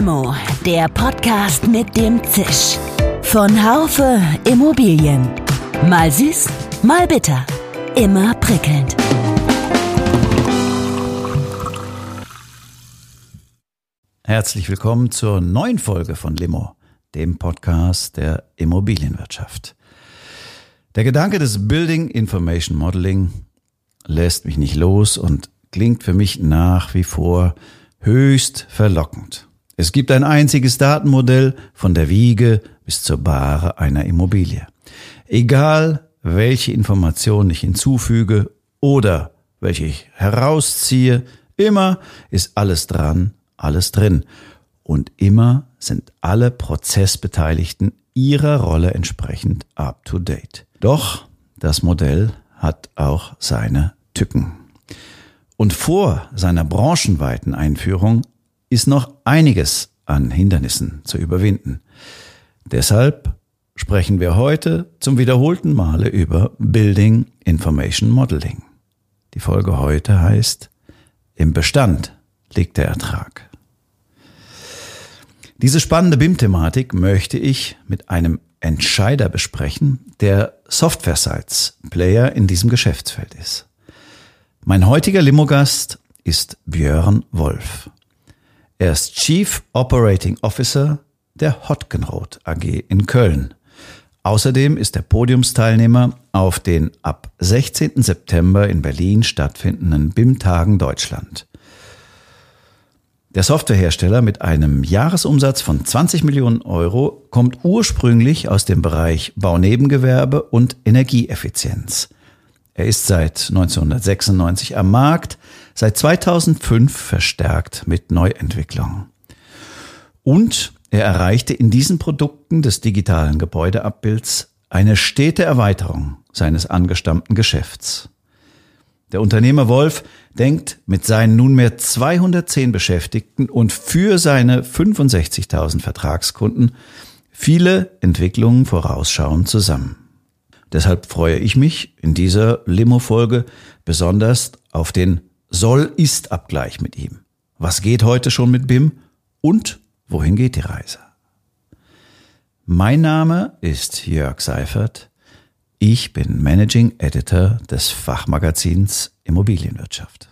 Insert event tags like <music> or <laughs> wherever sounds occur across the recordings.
Limo, der Podcast mit dem Zisch. Von Haufe Immobilien. Mal süß, mal bitter. Immer prickelnd. Herzlich willkommen zur neuen Folge von Limo, dem Podcast der Immobilienwirtschaft. Der Gedanke des Building Information Modeling lässt mich nicht los und klingt für mich nach wie vor höchst verlockend. Es gibt ein einziges Datenmodell von der Wiege bis zur Bahre einer Immobilie. Egal, welche Informationen ich hinzufüge oder welche ich herausziehe, immer ist alles dran, alles drin. Und immer sind alle Prozessbeteiligten ihrer Rolle entsprechend up to date. Doch das Modell hat auch seine Tücken. Und vor seiner branchenweiten Einführung ist noch einiges an Hindernissen zu überwinden. Deshalb sprechen wir heute zum wiederholten Male über Building Information Modeling. Die Folge heute heißt Im Bestand liegt der Ertrag. Diese spannende BIM-Thematik möchte ich mit einem Entscheider besprechen, der Software-Sites-Player in diesem Geschäftsfeld ist. Mein heutiger Limogast ist Björn Wolf. Er ist Chief Operating Officer der Hotgenroth AG in Köln. Außerdem ist er Podiumsteilnehmer auf den ab 16. September in Berlin stattfindenden BIM-Tagen Deutschland. Der Softwarehersteller mit einem Jahresumsatz von 20 Millionen Euro kommt ursprünglich aus dem Bereich Baunebengewerbe und Energieeffizienz. Er ist seit 1996 am Markt, seit 2005 verstärkt mit Neuentwicklung. Und er erreichte in diesen Produkten des digitalen Gebäudeabbilds eine stete Erweiterung seines angestammten Geschäfts. Der Unternehmer Wolf denkt mit seinen nunmehr 210 Beschäftigten und für seine 65.000 Vertragskunden viele Entwicklungen vorausschauend zusammen. Deshalb freue ich mich in dieser Limo-Folge besonders auf den Soll-Ist-Abgleich mit ihm. Was geht heute schon mit BIM und wohin geht die Reise? Mein Name ist Jörg Seifert. Ich bin Managing Editor des Fachmagazins Immobilienwirtschaft.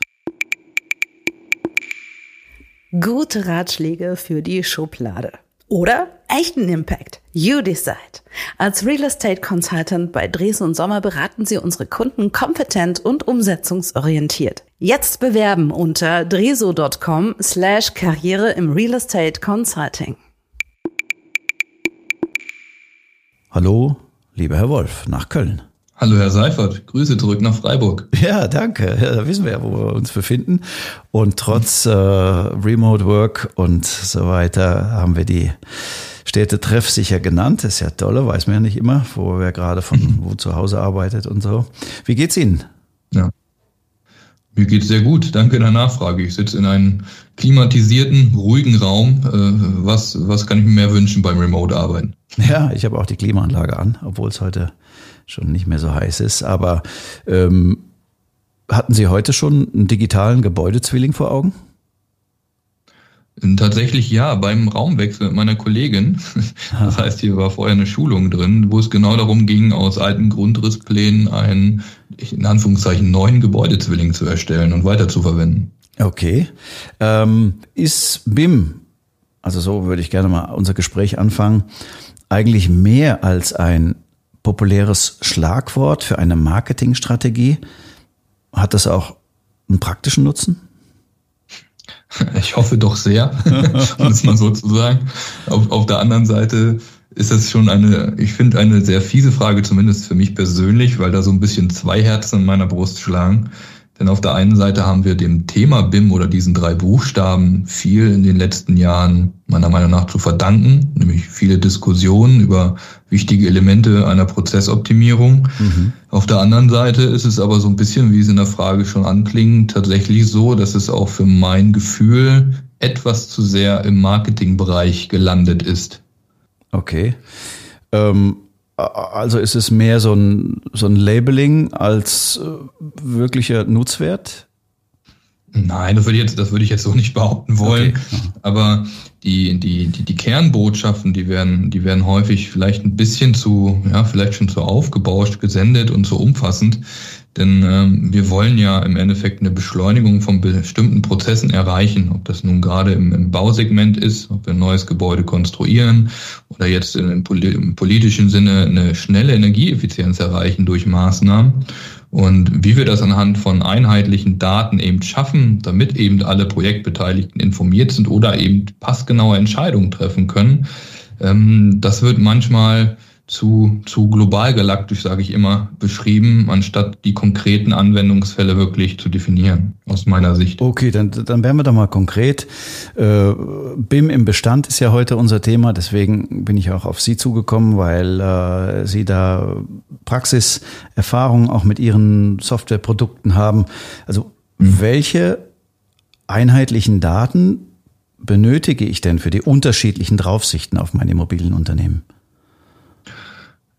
Gute Ratschläge für die Schublade. Oder echten Impact. You decide. Als Real Estate Consultant bei Dres und Sommer beraten Sie unsere Kunden kompetent und umsetzungsorientiert. Jetzt bewerben unter dreso.com slash Karriere im Real Estate Consulting. Hallo, lieber Herr Wolf, nach Köln. Hallo Herr Seifert, Grüße zurück nach Freiburg. Ja, danke. Ja, da wissen wir ja, wo wir uns befinden. Und trotz äh, Remote Work und so weiter haben wir die Städte treffsicher genannt. Das ist ja toll, weiß man ja nicht immer, wo wer gerade von mhm. wo zu Hause arbeitet und so. Wie geht's Ihnen? Ja. Mir geht's sehr gut. Danke der Nachfrage. Ich sitze in einem klimatisierten, ruhigen Raum. Äh, was, was kann ich mir mehr wünschen beim Remote-Arbeiten? Ja, ich habe auch die Klimaanlage an, obwohl es heute schon nicht mehr so heiß ist. Aber ähm, hatten Sie heute schon einen digitalen Gebäudezwilling vor Augen? Tatsächlich ja, beim Raumwechsel mit meiner Kollegin. <laughs> Das heißt, hier war vorher eine Schulung drin, wo es genau darum ging, aus alten Grundrissplänen einen, in Anführungszeichen, neuen Gebäudezwilling zu erstellen und weiter zu verwenden. Okay. Ähm, ist BIM, also so würde ich gerne mal unser Gespräch anfangen, eigentlich mehr als ein populäres Schlagwort für eine Marketingstrategie. Hat das auch einen praktischen Nutzen? <laughs> Ich hoffe doch sehr, <laughs> um es mal so zu sagen. Auf, auf der anderen Seite ist das schon eine, ich finde, eine sehr fiese Frage, zumindest für mich persönlich, weil da so ein bisschen zwei Herzen in meiner Brust schlagen. Denn auf der einen Seite haben wir dem Thema BIM oder diesen drei Buchstaben viel in den letzten Jahren meiner Meinung nach zu verdanken, nämlich viele Diskussionen über wichtige Elemente einer Prozessoptimierung. Mhm. Auf der anderen Seite ist es aber so ein bisschen, wie es in der Frage schon anklingt, tatsächlich so, dass es auch für mein Gefühl etwas zu sehr im Marketingbereich gelandet ist. Okay. Ähm also ist es mehr so ein, so ein Labeling als äh, wirklicher Nutzwert? Nein, das würde ich jetzt, das würde ich jetzt so nicht behaupten wollen. Okay. Aber die, die, die, die Kernbotschaften, die werden, die werden häufig vielleicht ein bisschen zu, ja, vielleicht schon zu aufgebauscht gesendet und zu umfassend. Denn ähm, wir wollen ja im Endeffekt eine Beschleunigung von bestimmten Prozessen erreichen, ob das nun gerade im, im Bausegment ist, ob wir ein neues Gebäude konstruieren oder jetzt im, im politischen Sinne eine schnelle Energieeffizienz erreichen durch Maßnahmen. Und wie wir das anhand von einheitlichen Daten eben schaffen, damit eben alle Projektbeteiligten informiert sind oder eben passgenaue Entscheidungen treffen können, ähm, das wird manchmal zu, zu global galaktisch, sage ich immer, beschrieben, anstatt die konkreten Anwendungsfälle wirklich zu definieren, aus meiner Sicht. Okay, dann, dann werden wir doch mal konkret. Äh, BIM im Bestand ist ja heute unser Thema, deswegen bin ich auch auf Sie zugekommen, weil äh, Sie da Praxiserfahrung auch mit Ihren Softwareprodukten haben. Also mhm. welche einheitlichen Daten benötige ich denn für die unterschiedlichen Draufsichten auf mein Immobilienunternehmen?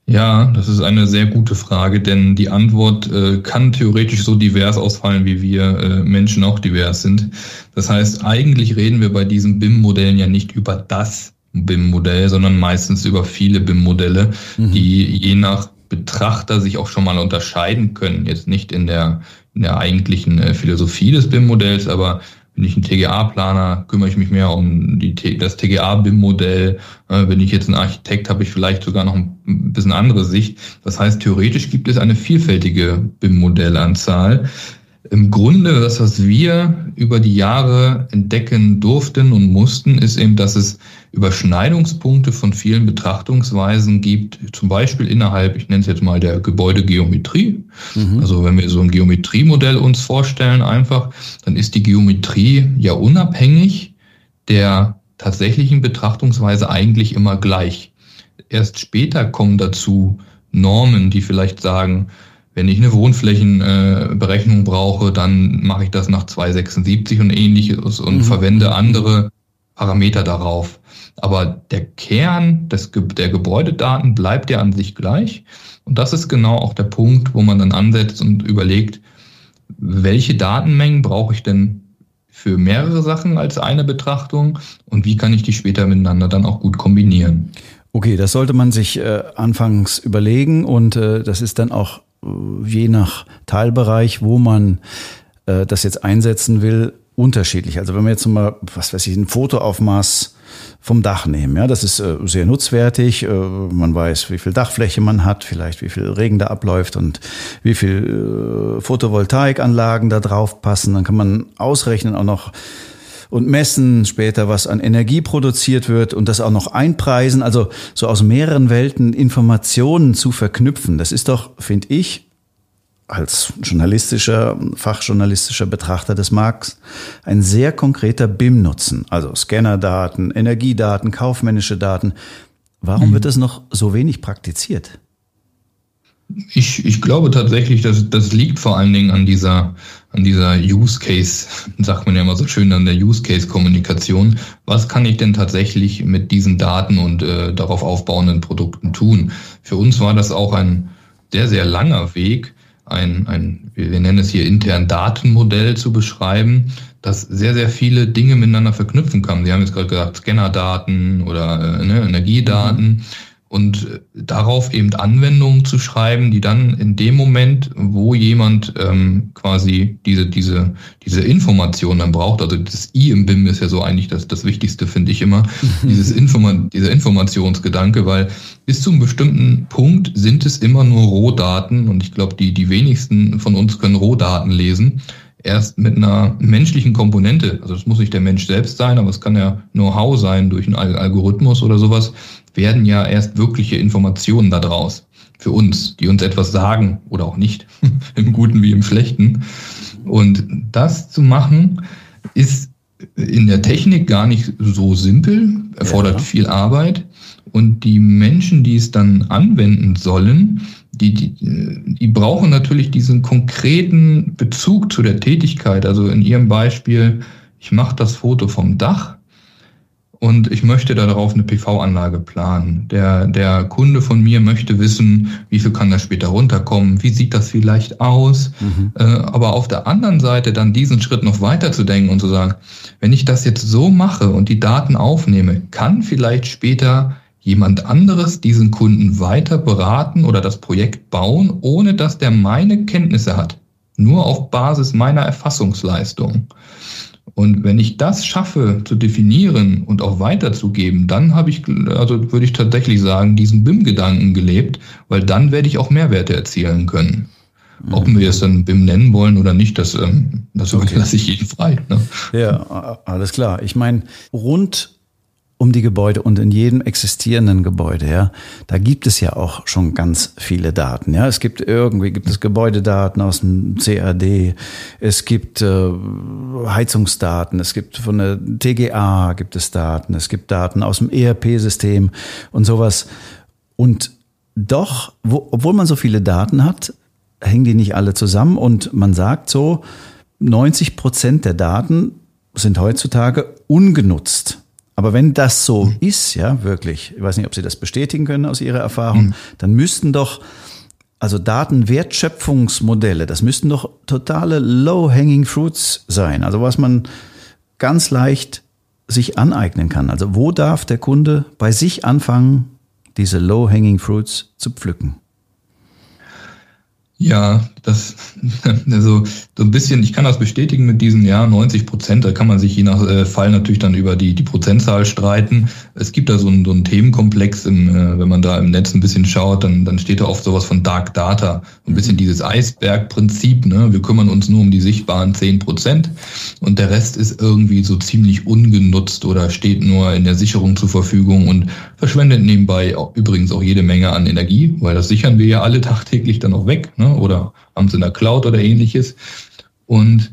Ja, das ist eine sehr gute Frage, denn die Antwort äh, kann theoretisch so divers ausfallen, wie wir äh, Menschen auch divers sind. Das heißt, eigentlich reden wir bei diesen BIM-Modellen ja nicht über das BIM-Modell, sondern meistens über viele BIM-Modelle, mhm. die je nach Betrachter sich auch schon mal unterscheiden können. Jetzt nicht in der, in der eigentlichen äh, Philosophie des BIM-Modells, aber bin ich ein TGA-Planer, kümmere ich mich mehr um die, das TGA-BIM-Modell. Äh, bin ich jetzt ein Architekt, habe ich vielleicht sogar noch ein bisschen andere Sicht. Das heißt, theoretisch gibt es eine vielfältige BIM-Modellanzahl. Im Grunde, das, was wir über die Jahre entdecken durften und mussten, ist eben, dass es Überschneidungspunkte von vielen Betrachtungsweisen gibt, zum Beispiel innerhalb, ich nenne es jetzt mal der Gebäudegeometrie. Mhm. Also wenn wir so ein Geometriemodell uns vorstellen einfach, dann ist die Geometrie ja unabhängig der tatsächlichen Betrachtungsweise eigentlich immer gleich. Erst später kommen dazu Normen, die vielleicht sagen, wenn ich eine Wohnflächenberechnung äh, brauche, dann mache ich das nach 276 und ähnliches und mhm. verwende andere Parameter darauf. Aber der Kern des, der Gebäudedaten bleibt ja an sich gleich. Und das ist genau auch der Punkt, wo man dann ansetzt und überlegt, welche Datenmengen brauche ich denn für mehrere Sachen als eine Betrachtung und wie kann ich die später miteinander dann auch gut kombinieren. Okay, das sollte man sich äh, anfangs überlegen und äh, das ist dann auch je nach Teilbereich, wo man äh, das jetzt einsetzen will, unterschiedlich. Also wenn wir jetzt mal, was weiß ich, ein Fotoaufmaß vom Dach nehmen, ja, das ist äh, sehr nutzwertig. Äh, man weiß, wie viel Dachfläche man hat, vielleicht wie viel Regen da abläuft und wie viel äh, Photovoltaikanlagen da drauf passen. Dann kann man ausrechnen auch noch und messen später, was an Energie produziert wird und das auch noch einpreisen. Also so aus mehreren Welten Informationen zu verknüpfen. Das ist doch, finde ich, als journalistischer, fachjournalistischer Betrachter des Markts ein sehr konkreter BIM-Nutzen. Also Scannerdaten, Energiedaten, kaufmännische Daten. Warum mhm. wird das noch so wenig praktiziert? Ich, ich glaube tatsächlich, dass das liegt vor allen Dingen an dieser, an dieser Use Case, <laughs> sagt man ja immer so schön, an der Use Case Kommunikation. Was kann ich denn tatsächlich mit diesen Daten und äh, darauf aufbauenden Produkten tun? Für uns war das auch ein sehr, sehr langer Weg, ein, ein, wir nennen es hier intern Datenmodell zu beschreiben, das sehr, sehr viele Dinge miteinander verknüpfen kann. Sie haben jetzt gerade gesagt, Scannerdaten oder äh, ne, Energiedaten. Mhm und darauf eben Anwendungen zu schreiben, die dann in dem Moment, wo jemand ähm, quasi diese, diese, diese Information dann braucht, also das I im BIM ist ja so eigentlich das, das Wichtigste, finde ich immer, <laughs> dieses Informa dieser Informationsgedanke, weil bis zu einem bestimmten Punkt sind es immer nur Rohdaten und ich glaube, die, die wenigsten von uns können Rohdaten lesen erst mit einer menschlichen Komponente, also es muss nicht der Mensch selbst sein, aber es kann ja Know-how sein durch einen Algorithmus oder sowas, werden ja erst wirkliche Informationen daraus für uns, die uns etwas sagen oder auch nicht, <laughs> im Guten wie im Schlechten. Und das zu machen, ist in der Technik gar nicht so simpel, erfordert ja. viel Arbeit. Und die Menschen, die es dann anwenden sollen, die, die, die brauchen natürlich diesen konkreten Bezug zu der Tätigkeit. Also in Ihrem Beispiel, ich mache das Foto vom Dach und ich möchte darauf eine PV-Anlage planen. Der, der Kunde von mir möchte wissen, wie viel kann da später runterkommen, wie sieht das vielleicht aus. Mhm. Äh, aber auf der anderen Seite dann diesen Schritt noch weiter zu denken und zu sagen, wenn ich das jetzt so mache und die Daten aufnehme, kann vielleicht später jemand anderes diesen Kunden weiter beraten oder das Projekt bauen, ohne dass der meine Kenntnisse hat. Nur auf Basis meiner Erfassungsleistung. Und wenn ich das schaffe zu definieren und auch weiterzugeben, dann habe ich, also würde ich tatsächlich sagen, diesen BIM-Gedanken gelebt, weil dann werde ich auch Mehrwerte erzielen können. Mhm. Ob wir es dann BIM nennen wollen oder nicht, das, ähm, das okay. überlasse ich jeden frei. Ne? Ja, alles klar. Ich meine, rund um die Gebäude und in jedem existierenden Gebäude, ja, da gibt es ja auch schon ganz viele Daten. Ja, es gibt irgendwie gibt es Gebäudedaten aus dem CAD, es gibt äh, Heizungsdaten, es gibt von der TGA gibt es Daten, es gibt Daten aus dem ERP-System und sowas. Und doch, wo, obwohl man so viele Daten hat, hängen die nicht alle zusammen und man sagt so, 90 Prozent der Daten sind heutzutage ungenutzt. Aber wenn das so mhm. ist, ja, wirklich, ich weiß nicht, ob Sie das bestätigen können aus Ihrer Erfahrung, mhm. dann müssten doch, also Datenwertschöpfungsmodelle, das müssten doch totale low-hanging fruits sein. Also was man ganz leicht sich aneignen kann. Also wo darf der Kunde bei sich anfangen, diese low-hanging fruits zu pflücken? Ja, das, <laughs> also so ein bisschen, ich kann das bestätigen mit diesen, ja, 90 Prozent, da kann man sich je nach äh, Fall natürlich dann über die, die Prozentzahl streiten. Es gibt da so einen, so einen Themenkomplex, im, äh, wenn man da im Netz ein bisschen schaut, dann, dann steht da oft sowas von Dark Data. Ein bisschen mhm. dieses Eisbergprinzip, ne? Wir kümmern uns nur um die sichtbaren 10 Prozent und der Rest ist irgendwie so ziemlich ungenutzt oder steht nur in der Sicherung zur Verfügung und verschwendet nebenbei auch, übrigens auch jede Menge an Energie, weil das sichern wir ja alle <laughs> tagtäglich dann auch weg, ne? Oder haben es in der Cloud oder ähnliches. Und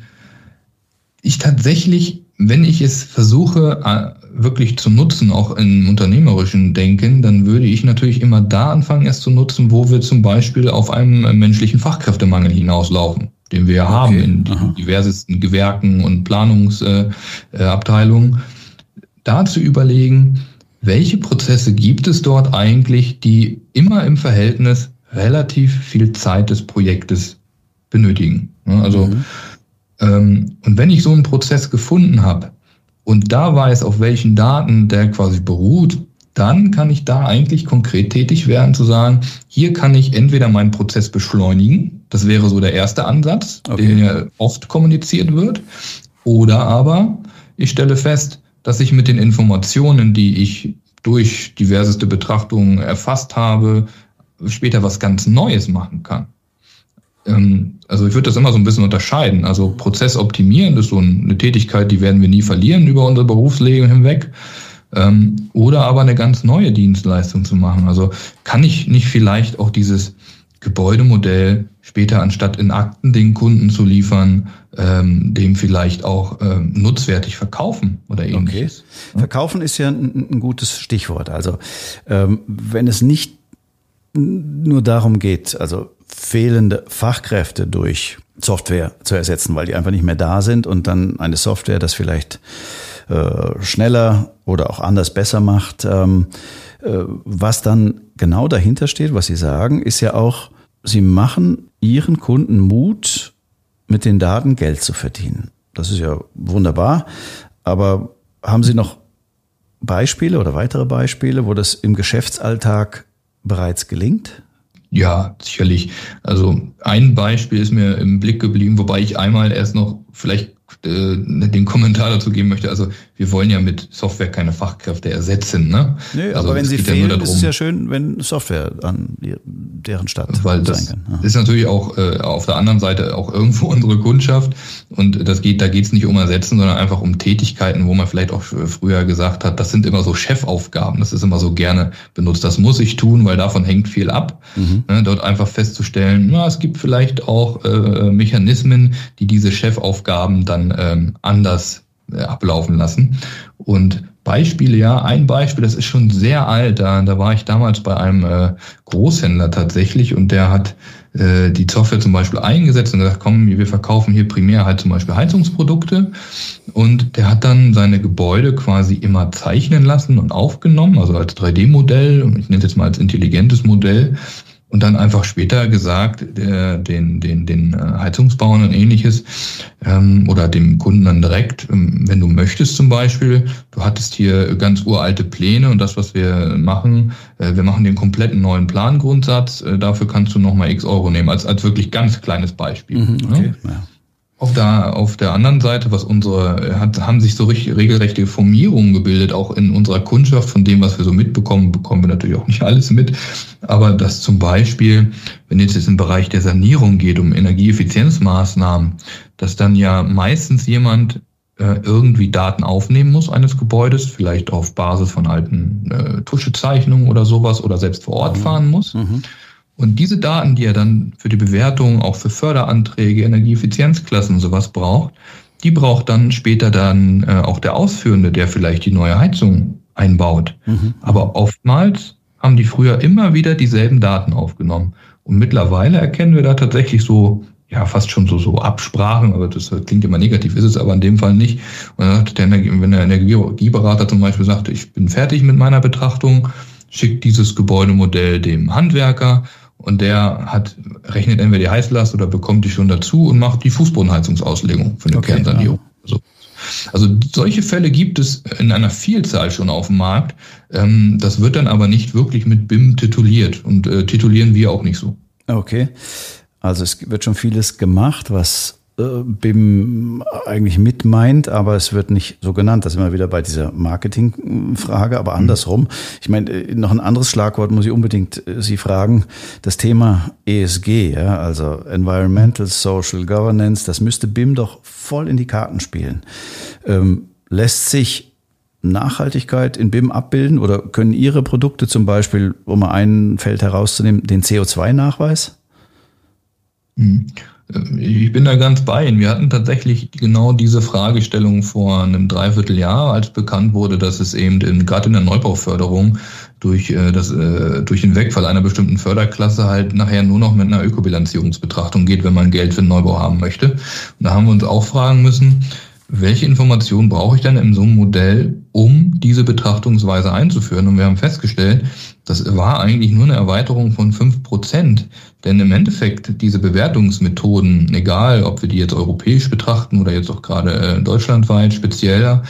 ich tatsächlich, wenn ich es versuche, äh, wirklich zu nutzen, auch im unternehmerischen Denken, dann würde ich natürlich immer da anfangen, es zu nutzen, wo wir zum Beispiel auf einen menschlichen Fachkräftemangel hinauslaufen, den wir ja okay. haben in Aha. diversesten Gewerken und Planungsabteilungen. Äh, da zu überlegen, welche Prozesse gibt es dort eigentlich, die immer im Verhältnis relativ viel Zeit des Projektes benötigen. Also, mhm. ähm, und wenn ich so einen Prozess gefunden habe und da weiß, auf welchen Daten der quasi beruht, dann kann ich da eigentlich konkret tätig werden, zu sagen, hier kann ich entweder meinen Prozess beschleunigen, das wäre so der erste Ansatz, okay. ja oft kommuniziert wird, oder aber ich stelle fest, dass ich mit den Informationen, die ich durch diverseste Betrachtungen erfasst habe, später was ganz Neues machen kann. Ähm, also ich würde das immer so ein bisschen unterscheiden. Also Prozess optimieren ist so eine Tätigkeit, die werden wir nie verlieren über unsere Berufsleben hinweg. Ähm, oder aber eine ganz neue Dienstleistung zu machen. Also kann ich nicht vielleicht auch dieses Gebäudemodell später anstatt in Akten den Kunden zu liefern, ähm, dem vielleicht auch ähm, nutzwertig verkaufen oder ähnliches. Okay. Verkaufen ist ja ein, ein gutes Stichwort. Also ähm, wenn es nicht nur darum geht, also fehlende Fachkräfte durch Software zu ersetzen, weil die einfach nicht mehr da sind und dann eine Software das vielleicht äh, schneller oder auch anders besser macht. Ähm, äh, was dann genau dahinter steht, was Sie sagen, ist ja auch, Sie machen Ihren Kunden Mut, mit den Daten Geld zu verdienen. Das ist ja wunderbar, aber haben Sie noch Beispiele oder weitere Beispiele, wo das im Geschäftsalltag bereits gelingt? Ja, sicherlich. Also ein Beispiel ist mir im Blick geblieben, wobei ich einmal erst noch vielleicht äh, den Kommentar dazu geben möchte. Also wir wollen ja mit Software keine Fachkräfte ersetzen. Ne? Nö, also aber wenn sie fehlen, ja ist es ja schön, wenn Software an deren Stadt Weil das sein kann. Ja. ist natürlich auch äh, auf der anderen Seite auch irgendwo <laughs> unsere Kundschaft. Und das geht, da geht es nicht um Ersetzen, sondern einfach um Tätigkeiten, wo man vielleicht auch früher gesagt hat, das sind immer so Chefaufgaben. Das ist immer so gerne benutzt. Das muss ich tun, weil davon hängt viel ab. Mhm. Ne, dort einfach festzustellen, na, es gibt vielleicht auch äh, Mechanismen, die diese Chefaufgaben dann ähm, anders äh, ablaufen lassen. Und Beispiele, ja, ein Beispiel, das ist schon sehr alt. Da, da war ich damals bei einem äh, Großhändler tatsächlich und der hat äh, die Software zum Beispiel eingesetzt und gesagt, komm, wir verkaufen hier primär halt zum Beispiel Heizungsprodukte. Und der hat dann seine Gebäude quasi immer zeichnen lassen und aufgenommen, also als 3D-Modell, ich nenne es jetzt mal als intelligentes Modell und dann einfach später gesagt, der, den, den, den äh, Heizungsbauern und ähnliches ähm, oder dem Kunden dann direkt, ähm, wenn du möchtest zum Beispiel, du hattest hier ganz uralte Pläne und das, was wir machen, äh, wir machen den kompletten neuen Plangrundsatz, äh, dafür kannst du nochmal x Euro nehmen, als, als wirklich ganz kleines Beispiel. Mhm, okay, ne? ja. Auf der, auf der anderen Seite, was unsere, hat, haben sich so richtig, regelrechte Formierungen gebildet, auch in unserer Kundschaft, von dem, was wir so mitbekommen, bekommen wir natürlich auch nicht alles mit. Aber dass zum Beispiel, wenn jetzt jetzt im Bereich der Sanierung geht, um Energieeffizienzmaßnahmen, dass dann ja meistens jemand äh, irgendwie Daten aufnehmen muss eines Gebäudes, vielleicht auf Basis von alten äh, Tuschezeichnungen oder sowas oder selbst vor Ort mhm. fahren muss. Mhm. Und diese Daten, die er dann für die Bewertung, auch für Förderanträge, Energieeffizienzklassen und sowas braucht, die braucht dann später dann äh, auch der Ausführende, der vielleicht die neue Heizung einbaut. Mhm. Aber oftmals haben die früher immer wieder dieselben Daten aufgenommen. Und mittlerweile erkennen wir da tatsächlich so, ja, fast schon so, so Absprachen, aber das klingt immer negativ, ist es aber in dem Fall nicht. Und der, wenn der Energieberater zum Beispiel sagt, ich bin fertig mit meiner Betrachtung, schickt dieses Gebäudemodell dem Handwerker und der hat, rechnet entweder die Heißlast oder bekommt die schon dazu und macht die Fußbodenheizungsauslegung für eine okay, Kernsanierung. Ja. So. Also solche Fälle gibt es in einer Vielzahl schon auf dem Markt. Ähm, das wird dann aber nicht wirklich mit BIM tituliert und äh, titulieren wir auch nicht so. Okay. Also es wird schon vieles gemacht, was BIM eigentlich mit meint, aber es wird nicht so genannt. Das ist immer wieder bei dieser Marketingfrage, aber mhm. andersrum. Ich meine, äh, noch ein anderes Schlagwort muss ich unbedingt äh, Sie fragen. Das Thema ESG, ja, also Environmental Social Governance, das müsste BIM doch voll in die Karten spielen. Ähm, lässt sich Nachhaltigkeit in BIM abbilden oder können Ihre Produkte zum Beispiel, um mal ein Feld herauszunehmen, den CO2-Nachweis? Mhm. Ich bin da ganz bei Ihnen. Wir hatten tatsächlich genau diese Fragestellung vor einem Dreivierteljahr, als bekannt wurde, dass es eben in, gerade in der Neubauförderung durch, äh, das, äh, durch den Wegfall einer bestimmten Förderklasse halt nachher nur noch mit einer Ökobilanzierungsbetrachtung geht, wenn man Geld für den Neubau haben möchte. Und da haben wir uns auch fragen müssen, welche Informationen brauche ich denn in so einem Modell, um diese Betrachtungsweise einzuführen? Und wir haben festgestellt, das war eigentlich nur eine Erweiterung von fünf Prozent. Denn im Endeffekt diese Bewertungsmethoden, egal ob wir die jetzt europäisch betrachten oder jetzt auch gerade äh, deutschlandweit spezieller,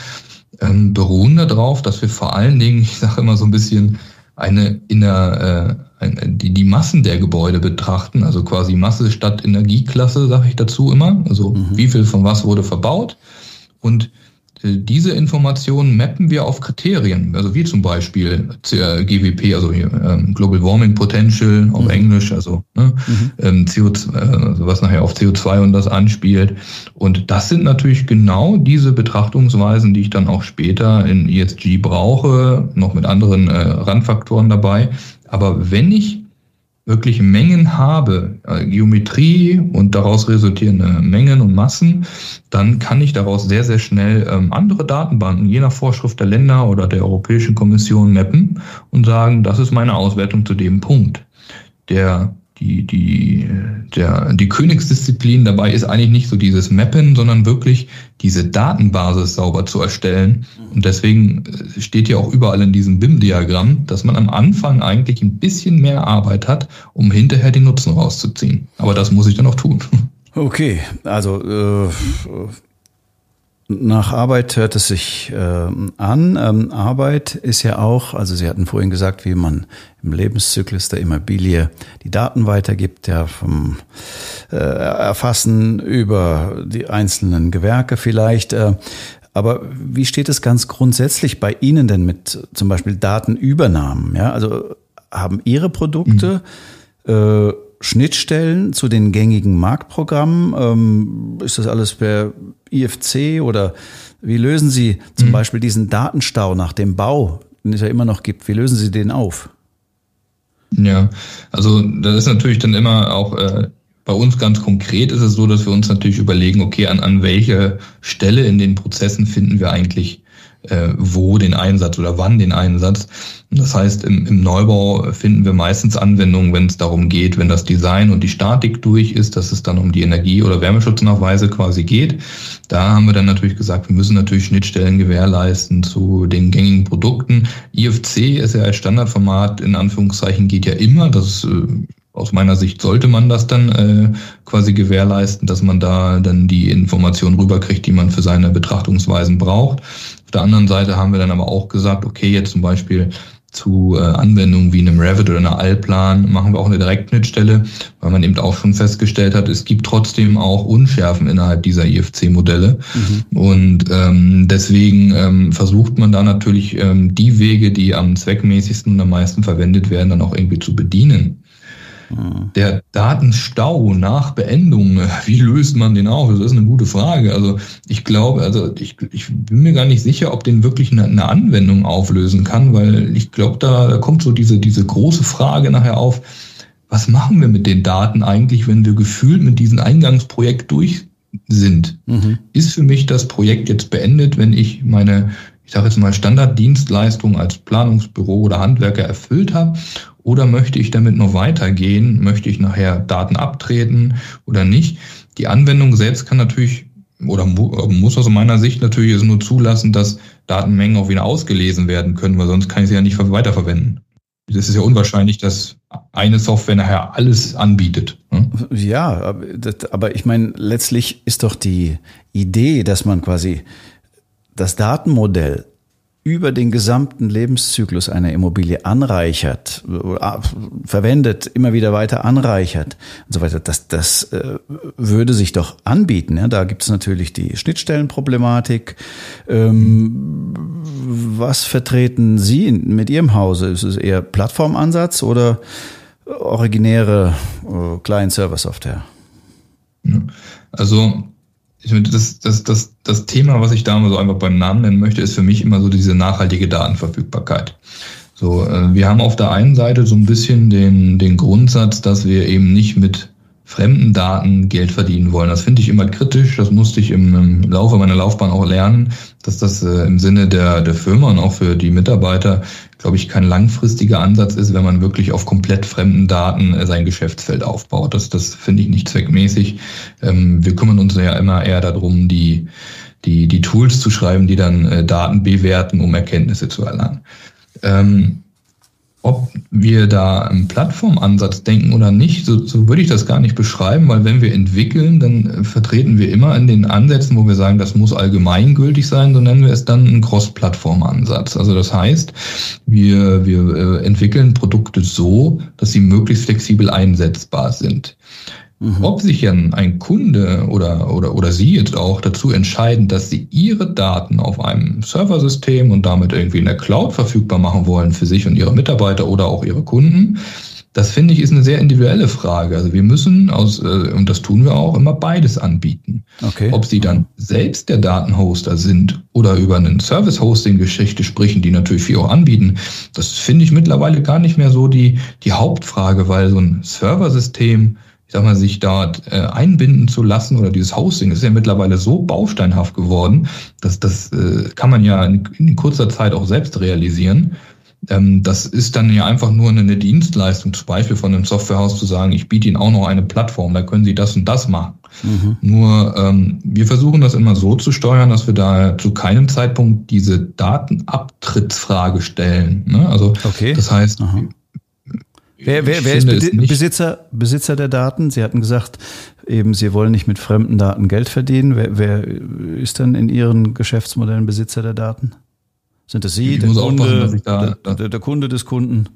ähm, beruhen darauf, dass wir vor allen Dingen, <laughs> ich sage immer so ein bisschen, eine inner, äh, ein, die, die Massen der Gebäude betrachten, also quasi Masse statt Energieklasse, sage ich dazu immer. Also mhm. wie viel von was wurde verbaut und äh, diese Informationen mappen wir auf Kriterien, also wie zum Beispiel GWP, also ähm, Global Warming Potential auf mhm. Englisch, also ne, mhm. ähm, CO2, also was nachher auf CO2 und das anspielt. Und das sind natürlich genau diese Betrachtungsweisen, die ich dann auch später in ESG brauche, noch mit anderen äh, Randfaktoren dabei. Aber wenn ich wirklich Mengen habe, äh, Geometrie und daraus resultierende Mengen und Massen, dann kann ich daraus sehr, sehr schnell ähm, andere Datenbanken, je nach Vorschrift der Länder oder der Europäischen Kommission mappen und sagen, das ist meine Auswertung zu dem Punkt. Der die, die, der, die Königsdisziplin dabei ist eigentlich nicht so dieses Mappen, sondern wirklich diese Datenbasis sauber zu erstellen. Und deswegen äh, steht ja auch überall in diesem BIM-Diagramm, dass man am Anfang eigentlich ein bisschen mehr Arbeit hat, um hinterher den Nutzen rauszuziehen. Aber das muss ich dann auch tun. Okay, also äh, nach Arbeit hört es sich äh, an. Ähm, Arbeit ist ja auch, also Sie hatten vorhin gesagt, wie man im Lebenszyklus der Immobilie die Daten weitergibt, ja, vom äh, Erfassen über die einzelnen Gewerke vielleicht. Äh, aber wie steht es ganz grundsätzlich bei Ihnen denn mit zum Beispiel Datenübernahmen? Ja, also haben Ihre Produkte mhm. äh, Schnittstellen zu den gängigen Marktprogrammen? Ähm, ist das alles per IFC oder wie lösen Sie zum mhm. Beispiel diesen Datenstau nach dem Bau, den es ja immer noch gibt? Wie lösen Sie den auf? Ja, also das ist natürlich dann immer auch äh, bei uns ganz konkret ist es so, dass wir uns natürlich überlegen, okay, an, an welcher Stelle in den Prozessen finden wir eigentlich äh, wo den Einsatz oder wann den Einsatz. Das heißt, im, im Neubau finden wir meistens Anwendungen, wenn es darum geht, wenn das Design und die Statik durch ist, dass es dann um die Energie- oder Wärmeschutznachweise quasi geht. Da haben wir dann natürlich gesagt, wir müssen natürlich Schnittstellen gewährleisten zu den gängigen Produkten. IFC ist ja als Standardformat in Anführungszeichen geht ja immer. Das ist, äh, aus meiner Sicht sollte man das dann äh, quasi gewährleisten, dass man da dann die Informationen rüberkriegt, die man für seine Betrachtungsweisen braucht. Auf der anderen Seite haben wir dann aber auch gesagt, okay, jetzt zum Beispiel zu äh, Anwendungen wie einem Revit oder einer Allplan machen wir auch eine Direktschnittstelle, weil man eben auch schon festgestellt hat, es gibt trotzdem auch Unschärfen innerhalb dieser IFC-Modelle. Mhm. Und ähm, deswegen ähm, versucht man da natürlich ähm, die Wege, die am zweckmäßigsten und am meisten verwendet werden, dann auch irgendwie zu bedienen. Der Datenstau nach Beendung, wie löst man den auf? Das ist eine gute Frage. Also ich glaube, also ich, ich bin mir gar nicht sicher, ob den wirklich eine, eine Anwendung auflösen kann, weil ich glaube, da, da kommt so diese, diese große Frage nachher auf, was machen wir mit den Daten eigentlich, wenn wir gefühlt mit diesem Eingangsprojekt durch sind? Mhm. Ist für mich das Projekt jetzt beendet, wenn ich meine ich sage jetzt mal, Standarddienstleistung als Planungsbüro oder Handwerker erfüllt habe? Oder möchte ich damit noch weitergehen? Möchte ich nachher Daten abtreten oder nicht? Die Anwendung selbst kann natürlich oder muss aus meiner Sicht natürlich es nur zulassen, dass Datenmengen auch wieder ausgelesen werden können, weil sonst kann ich sie ja nicht weiterverwenden. Es ist ja unwahrscheinlich, dass eine Software nachher alles anbietet. Hm? Ja, aber ich meine, letztlich ist doch die Idee, dass man quasi das Datenmodell über den gesamten Lebenszyklus einer Immobilie anreichert, äh, verwendet, immer wieder weiter anreichert und so weiter, das, das äh, würde sich doch anbieten. Ja? Da gibt es natürlich die Schnittstellenproblematik. Ähm, was vertreten Sie mit Ihrem Hause? Ist es eher Plattformansatz oder originäre äh, Client-Server-Software? Also ich finde, das, das, das, das Thema, was ich da mal so einfach beim Namen nennen möchte, ist für mich immer so diese nachhaltige Datenverfügbarkeit. So, äh, wir haben auf der einen Seite so ein bisschen den, den Grundsatz, dass wir eben nicht mit fremden Daten Geld verdienen wollen. Das finde ich immer kritisch. Das musste ich im, Laufe meiner Laufbahn auch lernen, dass das äh, im Sinne der, der Firma und auch für die Mitarbeiter, glaube ich, kein langfristiger Ansatz ist, wenn man wirklich auf komplett fremden Daten äh, sein Geschäftsfeld aufbaut. Das, das finde ich nicht zweckmäßig. Ähm, wir kümmern uns ja immer eher darum, die, die, die Tools zu schreiben, die dann äh, Daten bewerten, um Erkenntnisse zu erlangen. Ähm, ob wir da einen Plattformansatz denken oder nicht, so, so würde ich das gar nicht beschreiben, weil wenn wir entwickeln, dann vertreten wir immer in den Ansätzen, wo wir sagen, das muss allgemeingültig sein, so nennen wir es dann einen Cross-Plattform-Ansatz. Also das heißt, wir, wir äh, entwickeln Produkte so, dass sie möglichst flexibel einsetzbar sind. Mhm. Ob sich dann ein Kunde oder, oder, oder Sie jetzt auch dazu entscheiden, dass Sie Ihre Daten auf einem Serversystem und damit irgendwie in der Cloud verfügbar machen wollen für sich und Ihre Mitarbeiter oder auch Ihre Kunden, das finde ich ist eine sehr individuelle Frage. Also wir müssen aus, äh, und das tun wir auch, immer beides anbieten. Okay. Ob sie dann selbst der Datenhoster sind oder über einen Service-Hosting-Geschichte sprechen, die natürlich viel auch anbieten, das finde ich mittlerweile gar nicht mehr so die, die Hauptfrage, weil so ein Serversystem ich sag mal, sich dort äh, einbinden zu lassen oder dieses Hosting ist ja mittlerweile so bausteinhaft geworden, dass das äh, kann man ja in, in kurzer Zeit auch selbst realisieren. Ähm, das ist dann ja einfach nur eine Dienstleistung, zum Beispiel von einem Softwarehaus zu sagen, ich biete Ihnen auch noch eine Plattform, da können Sie das und das machen. Mhm. Nur ähm, wir versuchen das immer so zu steuern, dass wir da zu keinem Zeitpunkt diese Datenabtrittsfrage stellen. Ne? Also okay. das heißt, Aha. Wer, wer, wer ist Besitzer, Besitzer der Daten? Sie hatten gesagt, eben, Sie wollen nicht mit fremden Daten Geld verdienen. Wer, wer ist denn in Ihren Geschäftsmodellen Besitzer der Daten? Sind das Sie, der Kunde, da, der, der Kunde des Kunden?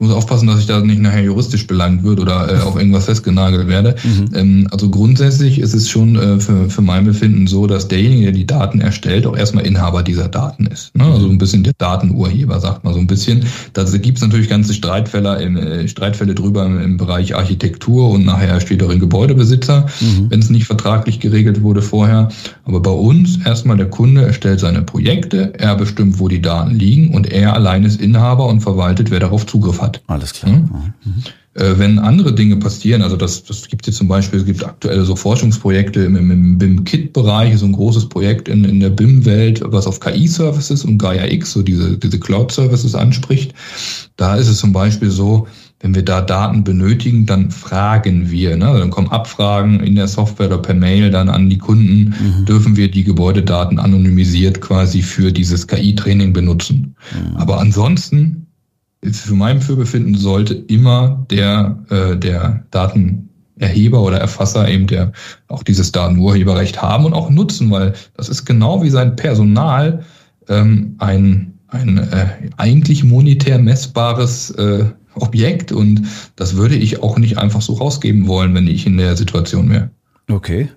Ich muss aufpassen, dass ich da nicht nachher juristisch belangt wird oder äh, auf irgendwas festgenagelt werde. Mhm. Ähm, also grundsätzlich ist es schon äh, für, für mein Befinden so, dass derjenige, der die Daten erstellt, auch erstmal Inhaber dieser Daten ist. Ne? Also ein bisschen der Datenurheber, sagt man so ein bisschen. Da gibt es natürlich ganze Streitfälle, im, äh, Streitfälle drüber im, im, Bereich Architektur und nachher steht auch ein Gebäudebesitzer, mhm. wenn es nicht vertraglich geregelt wurde vorher. Aber bei uns erstmal der Kunde erstellt seine Projekte, er bestimmt, wo die Daten liegen und er allein ist Inhaber und verwaltet, wer darauf Zugriff hat hat. Alles klar. Mhm. mhm. Äh, wenn andere Dinge passieren, also das, das gibt es zum Beispiel, es gibt aktuelle so Forschungsprojekte im, im BIM-Kit-Bereich, so ein großes Projekt in, in der BIM-Welt, was auf KI-Services und Gaia-X, so diese, diese Cloud-Services anspricht. Da ist es zum Beispiel so, wenn wir da Daten benötigen, dann fragen wir, ne? dann kommen Abfragen in der Software oder per Mail dann an die Kunden, mhm. dürfen wir die Gebäudedaten anonymisiert quasi für dieses KI-Training benutzen. Mhm. Aber ansonsten für mein Fürbefinden sollte immer der, äh, der Datenerheber oder Erfasser eben der auch dieses Datenurheberrecht haben und auch nutzen, weil das ist genau wie sein Personal ähm, ein, ein äh, eigentlich monetär messbares äh, Objekt und das würde ich auch nicht einfach so rausgeben wollen, wenn ich in der Situation wäre. Okay.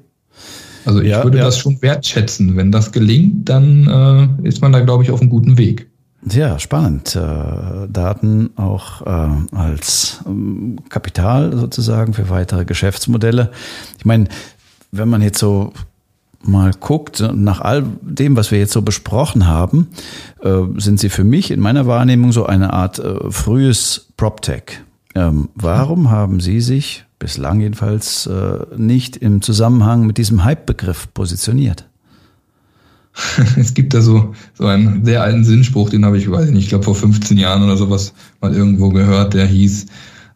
Also ich ja, würde ja. das schon wertschätzen. Wenn das gelingt, dann äh, ist man da, glaube ich, auf einem guten Weg. Ja, spannend. Äh, Daten auch äh, als ähm, Kapital sozusagen für weitere Geschäftsmodelle. Ich meine, wenn man jetzt so mal guckt, nach all dem, was wir jetzt so besprochen haben, äh, sind sie für mich in meiner Wahrnehmung so eine Art frühes PropTech. Ähm, warum haben Sie sich bislang jedenfalls nicht im Zusammenhang mit diesem Hype-Begriff positioniert? <laughs> es gibt da so, so einen sehr alten Sinnspruch, den habe ich, weiß ich nicht, ich glaube vor 15 Jahren oder sowas mal irgendwo gehört, der hieß,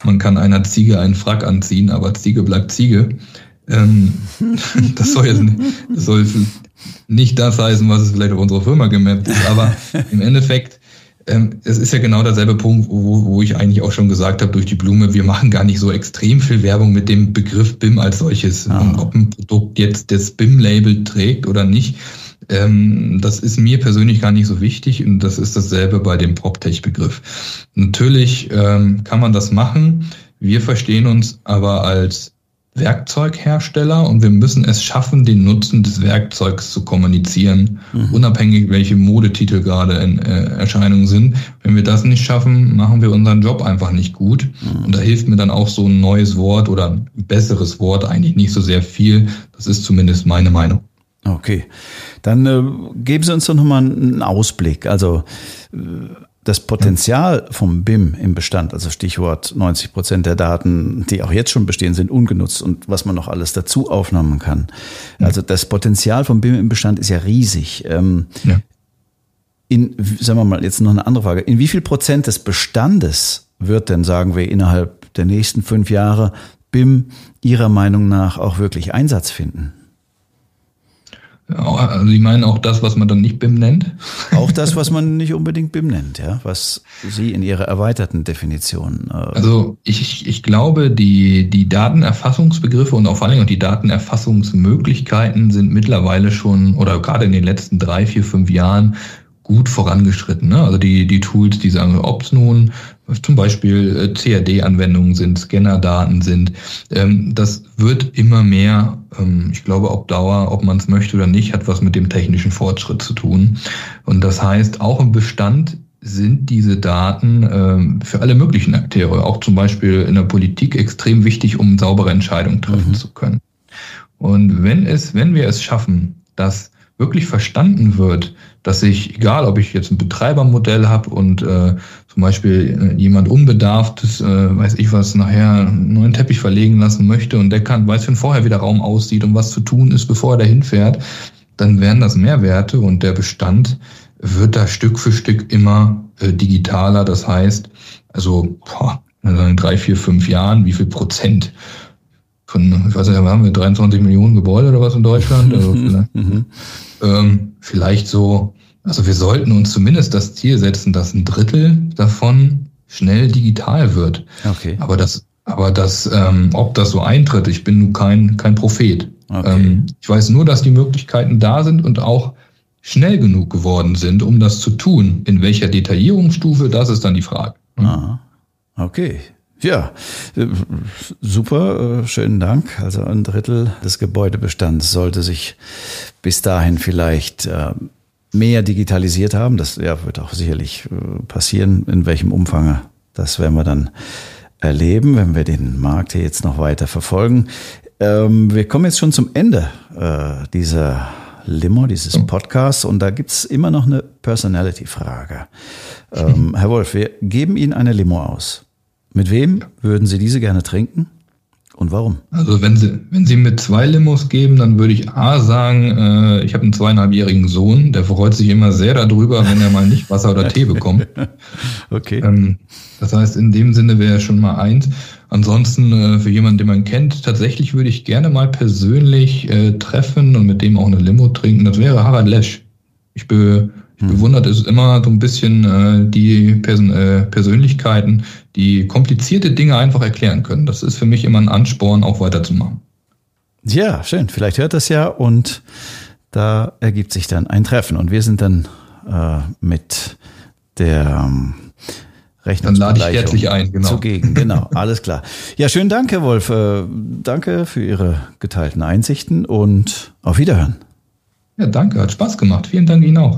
man kann einer Ziege einen Frack anziehen, aber Ziege bleibt Ziege. Ähm, <laughs> das soll jetzt nicht, das soll nicht das heißen, was es vielleicht auf unsere Firma gemappt ist, aber im Endeffekt, ähm, es ist ja genau derselbe Punkt, wo, wo ich eigentlich auch schon gesagt habe durch die Blume, wir machen gar nicht so extrem viel Werbung mit dem Begriff BIM als solches. Ah. Ob ein Produkt jetzt das BIM-Label trägt oder nicht, ähm, das ist mir persönlich gar nicht so wichtig und das ist dasselbe bei dem PropTech-Begriff. Natürlich ähm, kann man das machen. Wir verstehen uns aber als Werkzeughersteller und wir müssen es schaffen, den Nutzen des Werkzeugs zu kommunizieren, mhm. unabhängig welche Modetitel gerade in äh, Erscheinung sind. Wenn wir das nicht schaffen, machen wir unseren Job einfach nicht gut. Mhm. Und da hilft mir dann auch so ein neues Wort oder ein besseres Wort eigentlich nicht so sehr viel. Das ist zumindest meine Meinung. Okay, dann äh, geben Sie uns doch nochmal einen Ausblick. Also äh, das Potenzial vom BIM im Bestand, also Stichwort 90 Prozent der Daten, die auch jetzt schon bestehen, sind ungenutzt und was man noch alles dazu aufnehmen kann. Also das Potenzial vom BIM im Bestand ist ja riesig. Ähm, ja. In, sagen wir mal, jetzt noch eine andere Frage. In wie viel Prozent des Bestandes wird denn, sagen wir, innerhalb der nächsten fünf Jahre BIM Ihrer Meinung nach auch wirklich Einsatz finden? Also Sie meinen auch das, was man dann nicht BIM nennt? Auch das, <laughs> was man nicht unbedingt BIM nennt, ja, was Sie in Ihrer erweiterten Definition. Äh also ich, ich glaube, die, die Datenerfassungsbegriffe und auch vor allem die Datenerfassungsmöglichkeiten sind mittlerweile schon oder gerade in den letzten drei, vier, fünf Jahren gut vorangeschritten. Ne? Also die, die Tools, die sagen, ob es nun zum Beispiel äh, CAD-Anwendungen sind, Scannerdaten sind, ähm, das wird immer mehr, ähm, ich glaube, ob Dauer, ob man es möchte oder nicht, hat was mit dem technischen Fortschritt zu tun. Und das heißt, auch im Bestand sind diese Daten ähm, für alle möglichen Akteure, auch zum Beispiel in der Politik, extrem wichtig, um saubere Entscheidungen treffen mhm. zu können. Und wenn es, wenn wir es schaffen, dass wirklich verstanden wird, dass ich, egal ob ich jetzt ein Betreibermodell habe und äh, zum Beispiel äh, jemand unbedarftes, äh, weiß ich was, nachher einen neuen Teppich verlegen lassen möchte und der kann, weiß, wenn vorher wieder Raum aussieht und was zu tun ist, bevor er dahin fährt, dann wären das Mehrwerte und der Bestand wird da Stück für Stück immer äh, digitaler. Das heißt, also boah, in drei, vier, fünf Jahren, wie viel Prozent von, ich weiß nicht, haben wir 23 Millionen Gebäude oder was in Deutschland? <laughs> Also vielleicht, mhm. ähm, vielleicht so, also wir sollten uns zumindest das Ziel setzen, dass ein Drittel davon schnell digital wird. Okay. Aber das, aber das, ähm, ob das so eintritt, ich bin nun kein, kein Prophet. Okay. Ähm, ich weiß nur, dass die Möglichkeiten da sind und auch schnell genug geworden sind, um das zu tun. In welcher Detaillierungsstufe, das ist dann die Frage. Ah, okay. Ja, äh, super, äh, schönen Dank. Also ein Drittel des Gebäudebestands sollte sich bis dahin vielleicht äh, mehr digitalisiert haben. Das ja, wird auch sicherlich passieren. In welchem Umfang, das werden wir dann erleben, wenn wir den Markt hier jetzt noch weiter verfolgen. Ähm, wir kommen jetzt schon zum Ende dieser Limo, dieses hm. Podcasts, und da gibt's immer noch eine Personality-Frage. Ähm, <laughs> Herr Wolf, wir geben Ihnen eine Limo aus Mit wem würden Sie diese gerne trinken und warum? Also wenn Sie, wenn Sie mir zwei Limos geben, dann würde ich A sagen, äh, ich habe einen zweieinhalbjährigen Sohn, der freut sich immer sehr darüber, wenn er mal nicht Wasser oder Tee bekommt. <laughs> okay. Ähm, das heißt, in dem Sinne wäre schon mal eins. Ansonsten äh, für jemanden, den man kennt, tatsächlich würde ich gerne mal persönlich äh, treffen und mit dem auch eine Limo trinken. Das wäre Harald Lesch. Ich, be, ich bewundert es immer so ein bisschen äh, die Person, äh, Persönlichkeiten, die komplizierte Dinge einfach erklären können. Das ist für mich immer ein Ansporn, auch weiterzumachen. Ja, schön. Vielleicht hört das ja und da ergibt sich dann ein Treffen. Und wir sind dann äh, mit der ähm, dann lade ich herzlich ein, genau. Zugegen, genau, <laughs> alles klar. Ja, schönen Dank, Herr Wolf. Äh, danke für Ihre geteilten Einsichten und auf Wiederhören. Ja, danke, hat Spaß gemacht. Vielen Dank Ihnen auch.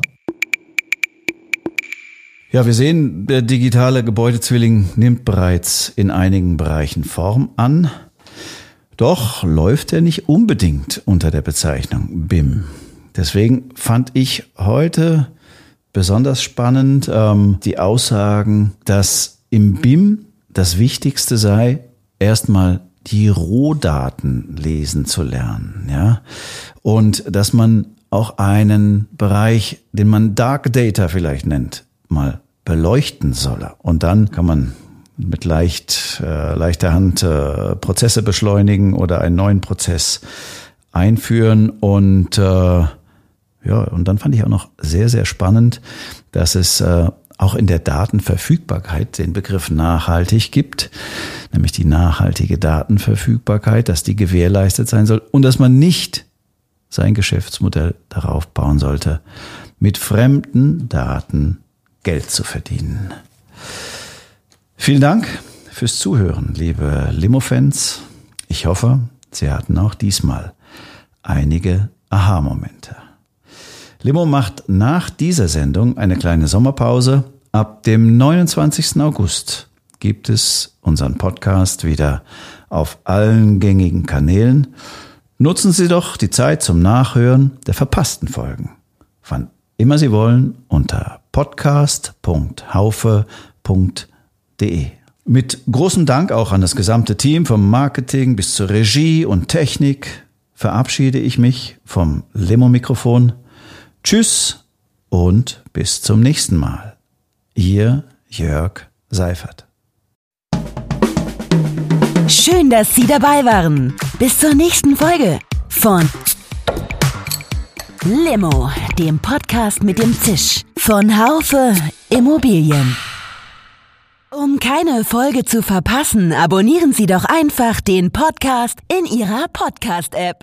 Ja, wir sehen, der digitale Gebäudezwilling nimmt bereits in einigen Bereichen Form an. Doch läuft er nicht unbedingt unter der Bezeichnung BIM. Deswegen fand ich heute besonders spannend ähm, die Aussagen, dass im BIM das Wichtigste sei, erstmal die Rohdaten lesen zu lernen, ja. Und dass man auch einen Bereich, den man Dark Data vielleicht nennt, mal beleuchten solle. Und dann kann man mit leicht, äh, leichter Hand äh, Prozesse beschleunigen oder einen neuen Prozess einführen und äh, ja, und dann fand ich auch noch sehr, sehr spannend, dass es äh, auch in der Datenverfügbarkeit den Begriff nachhaltig gibt, nämlich die nachhaltige Datenverfügbarkeit, dass die gewährleistet sein soll und dass man nicht sein Geschäftsmodell darauf bauen sollte, mit fremden Daten Geld zu verdienen. Vielen Dank fürs Zuhören, liebe Limo-Fans. Ich hoffe, Sie hatten auch diesmal einige Aha-Momente. Limo macht nach dieser Sendung eine kleine Sommerpause. Ab dem 29. August gibt es unseren Podcast wieder auf allen gängigen Kanälen. Nutzen Sie doch die Zeit zum Nachhören der verpassten Folgen. Wann immer Sie wollen unter podcast.haufe.de. Mit großem Dank auch an das gesamte Team vom Marketing bis zur Regie und Technik verabschiede ich mich vom Limo-Mikrofon. Tschüss und bis zum nächsten Mal. Ihr Jörg Seifert. Schön, dass Sie dabei waren. Bis zur nächsten Folge von Limo, dem Podcast mit dem Zisch von Haufe Immobilien. Um keine Folge zu verpassen, abonnieren Sie doch einfach den Podcast in Ihrer Podcast-App.